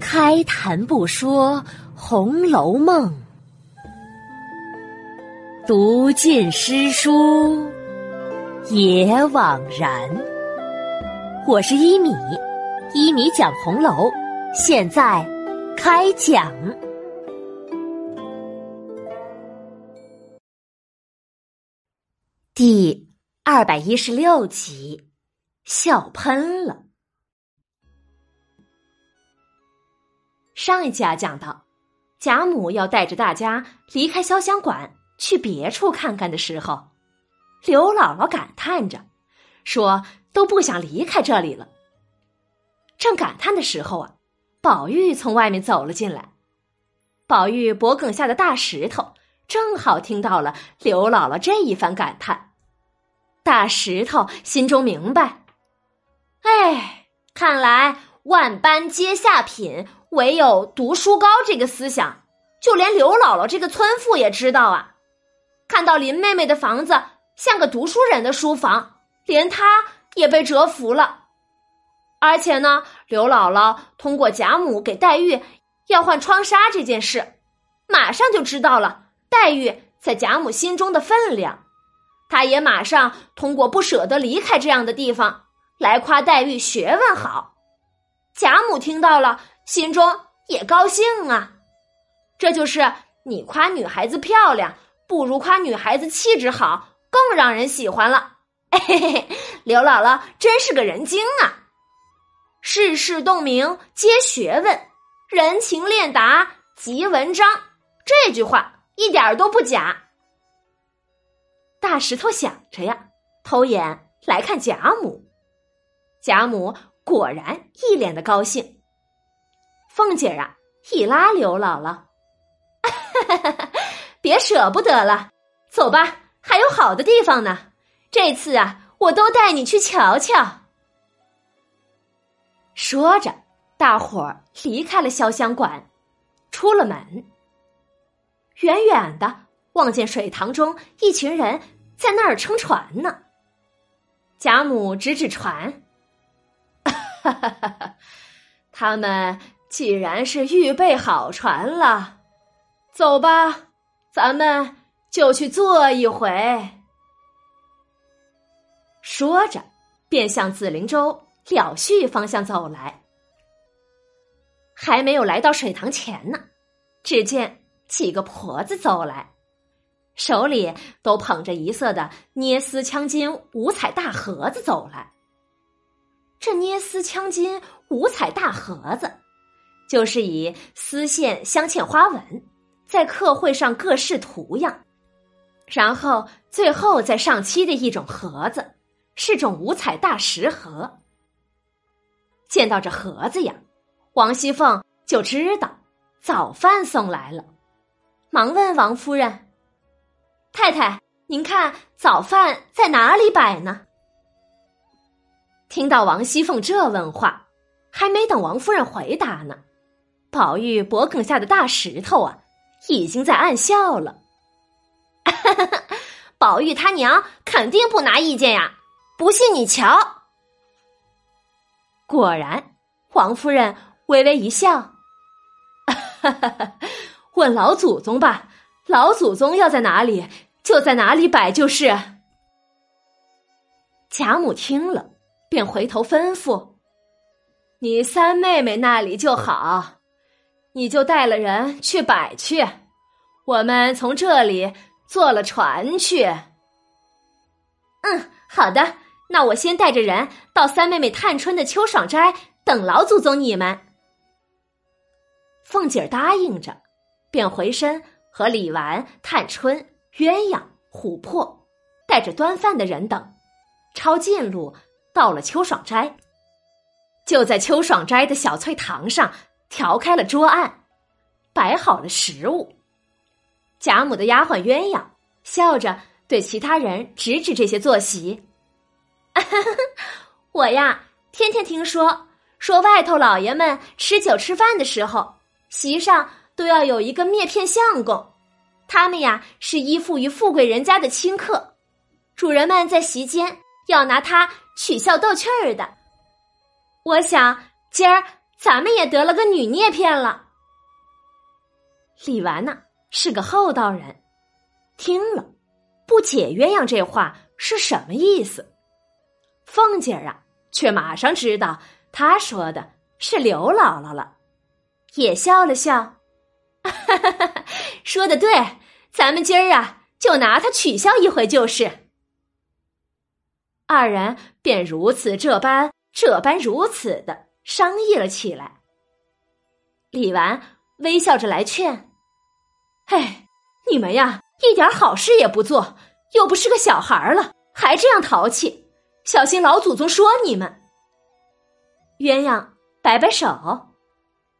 开谈不说《红楼梦》，读尽诗书也枉然。我是一米，一米讲红楼，现在开讲。第二百一十六集，笑喷了。上一集啊，讲到贾母要带着大家离开潇湘馆，去别处看看的时候，刘姥姥感叹着说：“都不想离开这里了。”正感叹的时候啊，宝玉从外面走了进来。宝玉脖梗下的大石头正好听到了刘姥姥这一番感叹，大石头心中明白：“哎，看来万般皆下品。”唯有读书高这个思想，就连刘姥姥这个村妇也知道啊。看到林妹妹的房子像个读书人的书房，连她也被折服了。而且呢，刘姥姥通过贾母给黛玉要换窗纱这件事，马上就知道了黛玉在贾母心中的分量。她也马上通过不舍得离开这样的地方来夸黛玉学问好。贾母听到了。心中也高兴啊，这就是你夸女孩子漂亮，不如夸女孩子气质好，更让人喜欢了。嘿嘿嘿，刘姥姥真是个人精啊！世事洞明皆学问，人情练达即文章。这句话一点都不假。大石头想着呀，偷眼来看贾母，贾母果然一脸的高兴。凤姐儿啊，一拉刘姥姥，别舍不得了，走吧，还有好的地方呢。这次啊，我都带你去瞧瞧。说着，大伙儿离开了潇湘馆，出了门，远远的望见水塘中一群人在那儿撑船呢。贾母指指船，他们。既然是预备好船了，走吧，咱们就去坐一回。说着，便向紫菱洲了絮方向走来。还没有来到水塘前呢，只见几个婆子走来，手里都捧着一色的捏丝枪金五彩大盒子走来。这捏丝枪金五彩大盒子。就是以丝线镶嵌花纹，在刻绘上各式图样，然后最后再上漆的一种盒子，是种五彩大石盒。见到这盒子呀，王熙凤就知道早饭送来了，忙问王夫人：“太太，您看早饭在哪里摆呢？”听到王熙凤这问话，还没等王夫人回答呢。宝玉脖梗下的大石头啊，已经在暗笑了。宝玉他娘肯定不拿意见呀，不信你瞧。果然，王夫人微微一笑，问老祖宗吧，老祖宗要在哪里，就在哪里摆就是。贾母听了，便回头吩咐：“你三妹妹那里就好。”你就带了人去摆去，我们从这里坐了船去。嗯，好的，那我先带着人到三妹妹探春的秋爽斋等老祖宗你们。凤姐答应着，便回身和李纨、探春、鸳鸯、琥珀带着端饭的人等，抄近路到了秋爽斋。就在秋爽斋的小翠堂上。调开了桌案，摆好了食物。贾母的丫鬟鸳鸯笑着对其他人指指这些坐席：“ 我呀，天天听说说外头老爷们吃酒吃饭的时候，席上都要有一个篾片相公，他们呀是依附于富贵人家的亲客，主人们在席间要拿他取笑逗趣儿的。我想。”今儿咱们也得了个女孽片了。李纨呢是个厚道人，听了不解鸳鸯这话是什么意思。凤姐儿啊，却马上知道他说的是刘姥姥了，也笑了笑，说的对，咱们今儿啊就拿他取笑一回就是。二人便如此这般这般如此的商议了起来。李纨微笑着来劝。哎，你们呀，一点好事也不做，又不是个小孩了，还这样淘气，小心老祖宗说你们。鸳鸯摆摆手，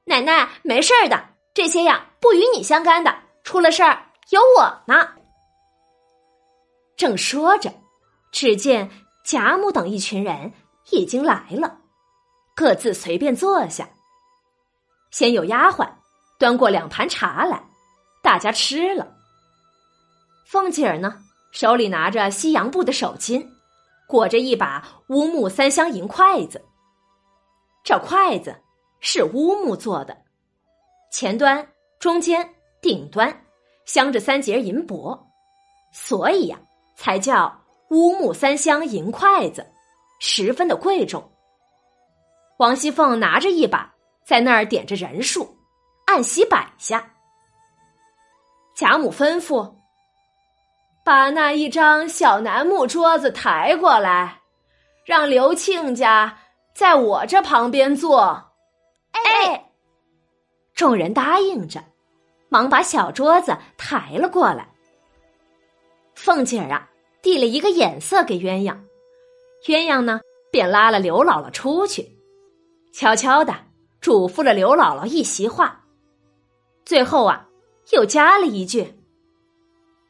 奶奶没事的，这些呀不与你相干的，出了事儿有我呢。正说着，只见贾母等一群人已经来了，各自随便坐下。先有丫鬟端过两盘茶来。大家吃了。凤姐儿呢，手里拿着西洋布的手巾，裹着一把乌木三香银筷子。这筷子是乌木做的，前端、中间、顶端镶着三节银箔，所以呀，才叫乌木三香银筷子，十分的贵重。王熙凤拿着一把，在那儿点着人数，按席摆下。贾母吩咐：“把那一张小楠木桌子抬过来，让刘庆家在我这旁边坐。”哎，众人答应着，忙把小桌子抬了过来。凤姐儿啊，递了一个眼色给鸳鸯，鸳鸯呢，便拉了刘姥姥出去，悄悄的嘱咐了刘姥姥一席话，最后啊。又加了一句：“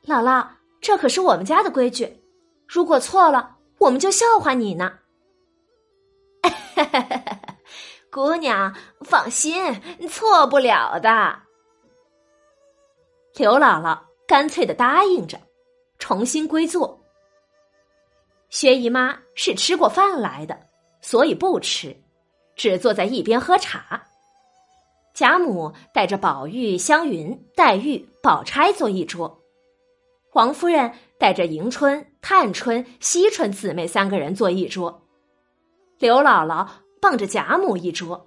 姥姥，这可是我们家的规矩，如果错了，我们就笑话你呢。”姑娘放心，错不了的。刘姥姥干脆的答应着，重新归坐。薛姨妈是吃过饭来的，所以不吃，只坐在一边喝茶。贾母带着宝玉、湘云、黛玉、宝钗坐一桌，王夫人带着迎春、探春、惜春姊妹三个人坐一桌，刘姥姥傍着贾母一桌。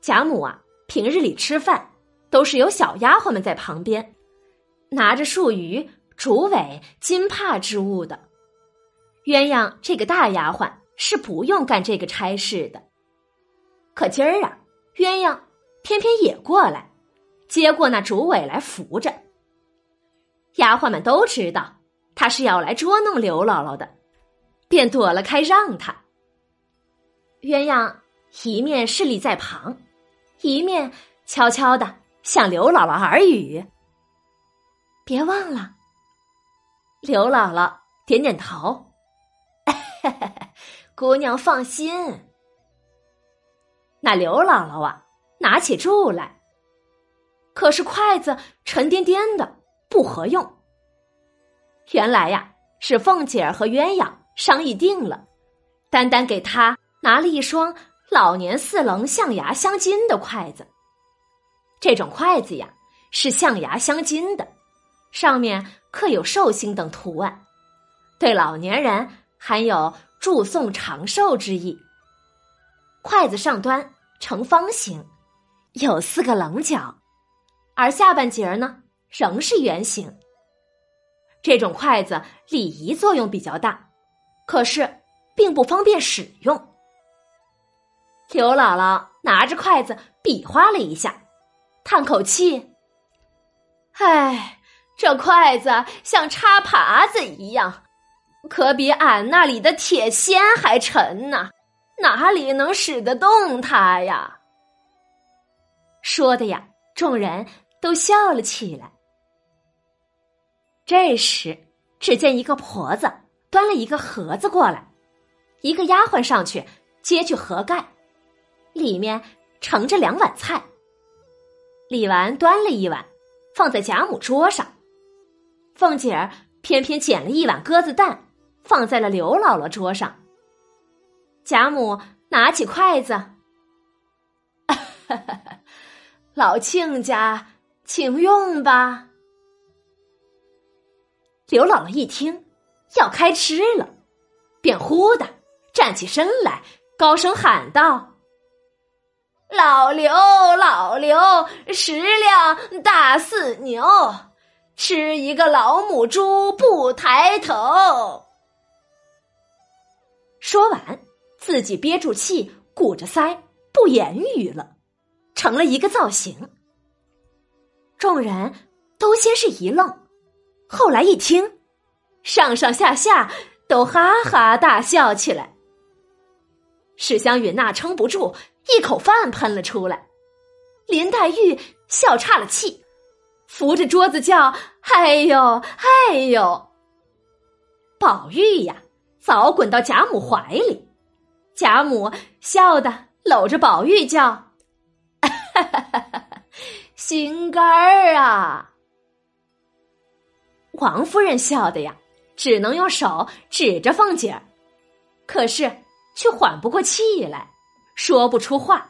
贾母啊，平日里吃饭都是有小丫鬟们在旁边，拿着树鱼、竹苇、金帕之物的。鸳鸯这个大丫鬟是不用干这个差事的，可今儿啊。鸳鸯偏偏也过来，接过那竹苇来扶着。丫鬟们都知道他是要来捉弄刘姥姥的，便躲了开，让他。鸳鸯一面侍立在旁，一面悄悄的向刘姥姥耳语：“别忘了。”刘姥姥点点头：“ 姑娘放心。”那刘姥姥啊，拿起箸来，可是筷子沉甸甸的，不合用。原来呀，是凤姐儿和鸳鸯商议定了，单单给她拿了一双老年四棱象牙镶金的筷子。这种筷子呀，是象牙镶金的，上面刻有寿星等图案，对老年人含有祝颂长寿之意。筷子上端呈方形，有四个棱角，而下半截儿呢仍是圆形。这种筷子礼仪作用比较大，可是并不方便使用。刘姥姥拿着筷子比划了一下，叹口气：“唉，这筷子像插耙子一样，可比俺那里的铁锨还沉呢。”哪里能使得动它呀？说的呀，众人都笑了起来。这时，只见一个婆子端了一个盒子过来，一个丫鬟上去揭去盒盖，里面盛着两碗菜。李纨端了一碗，放在贾母桌上，凤姐儿偏偏捡了一碗鸽子蛋，放在了刘姥姥桌上。贾母拿起筷子，老亲家，请用吧。刘姥姥一听要开吃了，便忽的站起身来，高声喊道：“老刘，老刘，十两大四牛，吃一个老母猪不抬头。”说完，自己憋住气，鼓着腮，不言语了，成了一个造型。众人都先是一愣，后来一听，上上下下都哈哈大笑起来。史湘云那撑不住，一口饭喷了出来，林黛玉笑岔了气，扶着桌子叫：“哎呦，哎呦！”宝玉呀。早滚到贾母怀里，贾母笑得搂着宝玉叫：“心肝儿啊！”王夫人笑的呀，只能用手指着凤姐儿，可是却缓不过气来，说不出话。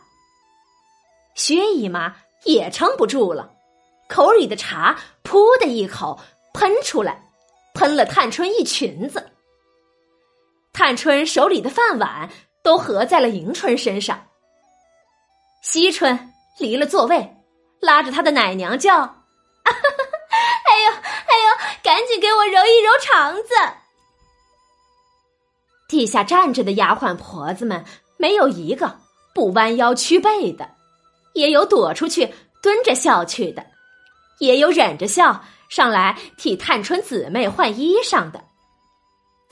薛姨妈也撑不住了，口里的茶“噗”的一口喷出来，喷了探春一裙子。探春手里的饭碗都合在了迎春身上。惜春离了座位，拉着她的奶娘叫：“啊、哈哈哎呦，哎呦，赶紧给我揉一揉肠子！”地下站着的丫鬟婆子们没有一个不弯腰屈背的，也有躲出去蹲着笑去的，也有忍着笑上来替探春姊妹换衣裳的。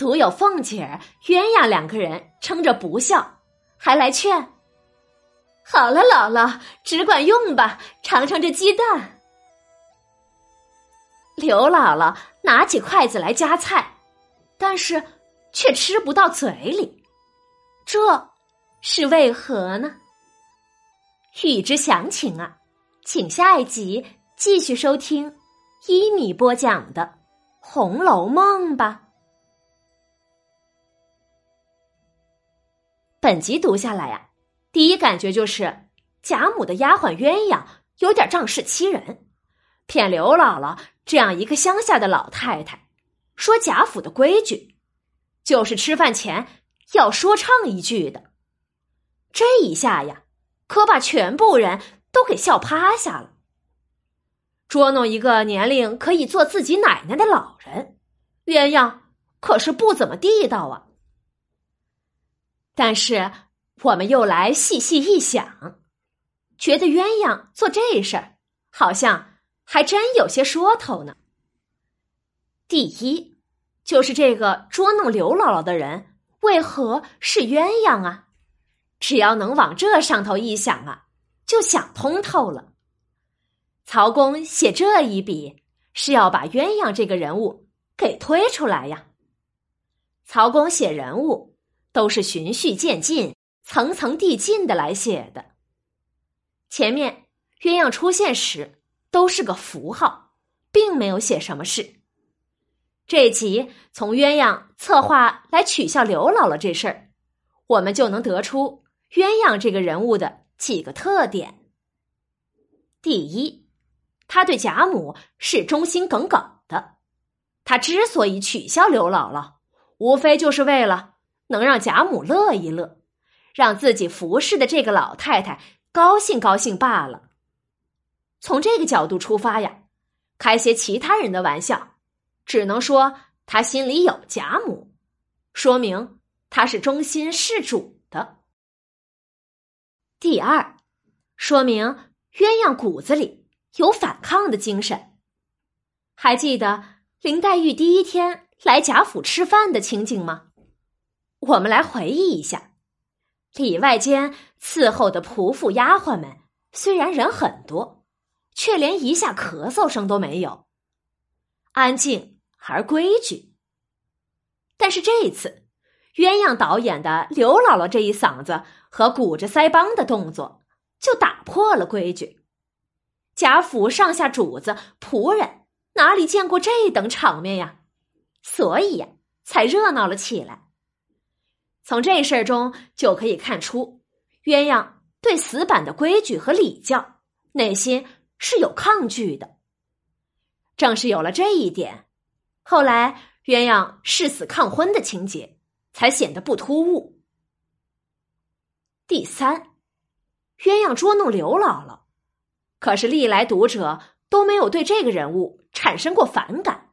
独有凤姐儿、鸳鸯两个人撑着不笑，还来劝：“好了，姥姥只管用吧，尝尝这鸡蛋。”刘姥姥拿起筷子来夹菜，但是却吃不到嘴里，这是为何呢？欲知详情啊，请下一集继续收听一米播讲的《红楼梦》吧。本集读下来呀，第一感觉就是贾母的丫鬟鸳鸯有点仗势欺人，骗刘姥姥这样一个乡下的老太太，说贾府的规矩就是吃饭前要说唱一句的。这一下呀，可把全部人都给笑趴下了。捉弄一个年龄可以做自己奶奶的老人，鸳鸯可是不怎么地道啊。但是，我们又来细细一想，觉得鸳鸯做这事儿，好像还真有些说头呢。第一，就是这个捉弄刘姥姥的人为何是鸳鸯啊？只要能往这上头一想啊，就想通透了。曹公写这一笔，是要把鸳鸯这个人物给推出来呀。曹公写人物。都是循序渐进、层层递进的来写的。前面鸳鸯出现时都是个符号，并没有写什么事。这集从鸳鸯策划来取笑刘姥姥这事儿，我们就能得出鸳鸯这个人物的几个特点。第一，他对贾母是忠心耿耿的。他之所以取笑刘姥姥，无非就是为了。能让贾母乐一乐，让自己服侍的这个老太太高兴高兴罢了。从这个角度出发呀，开些其他人的玩笑，只能说他心里有贾母，说明他是忠心事主的。第二，说明鸳鸯骨子里有反抗的精神。还记得林黛玉第一天来贾府吃饭的情景吗？我们来回忆一下，里外间伺候的仆妇丫鬟们，虽然人很多，却连一下咳嗽声都没有，安静而规矩。但是这一次，鸳鸯导演的刘姥姥这一嗓子和鼓着腮帮的动作，就打破了规矩。贾府上下主子仆人哪里见过这等场面呀？所以呀，才热闹了起来。从这事儿中就可以看出，鸳鸯对死板的规矩和礼教内心是有抗拒的。正是有了这一点，后来鸳鸯誓死抗婚的情节才显得不突兀。第三，鸳鸯捉弄刘姥姥，可是历来读者都没有对这个人物产生过反感，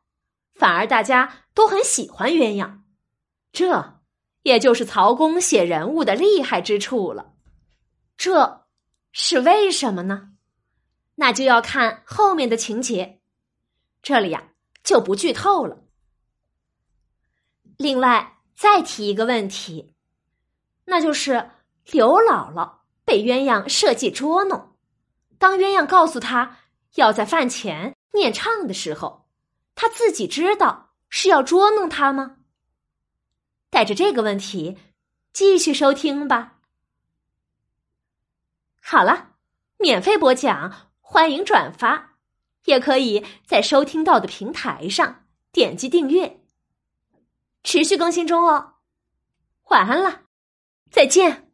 反而大家都很喜欢鸳鸯。这，也就是曹公写人物的厉害之处了。这是为什么呢？那就要看后面的情节，这里呀就不剧透了。另外，再提一个问题，那就是。刘姥姥被鸳鸯设计捉弄，当鸳鸯告诉她要在饭前念唱的时候，她自己知道是要捉弄她吗？带着这个问题继续收听吧。好了，免费播讲，欢迎转发，也可以在收听到的平台上点击订阅，持续更新中哦。晚安了，再见。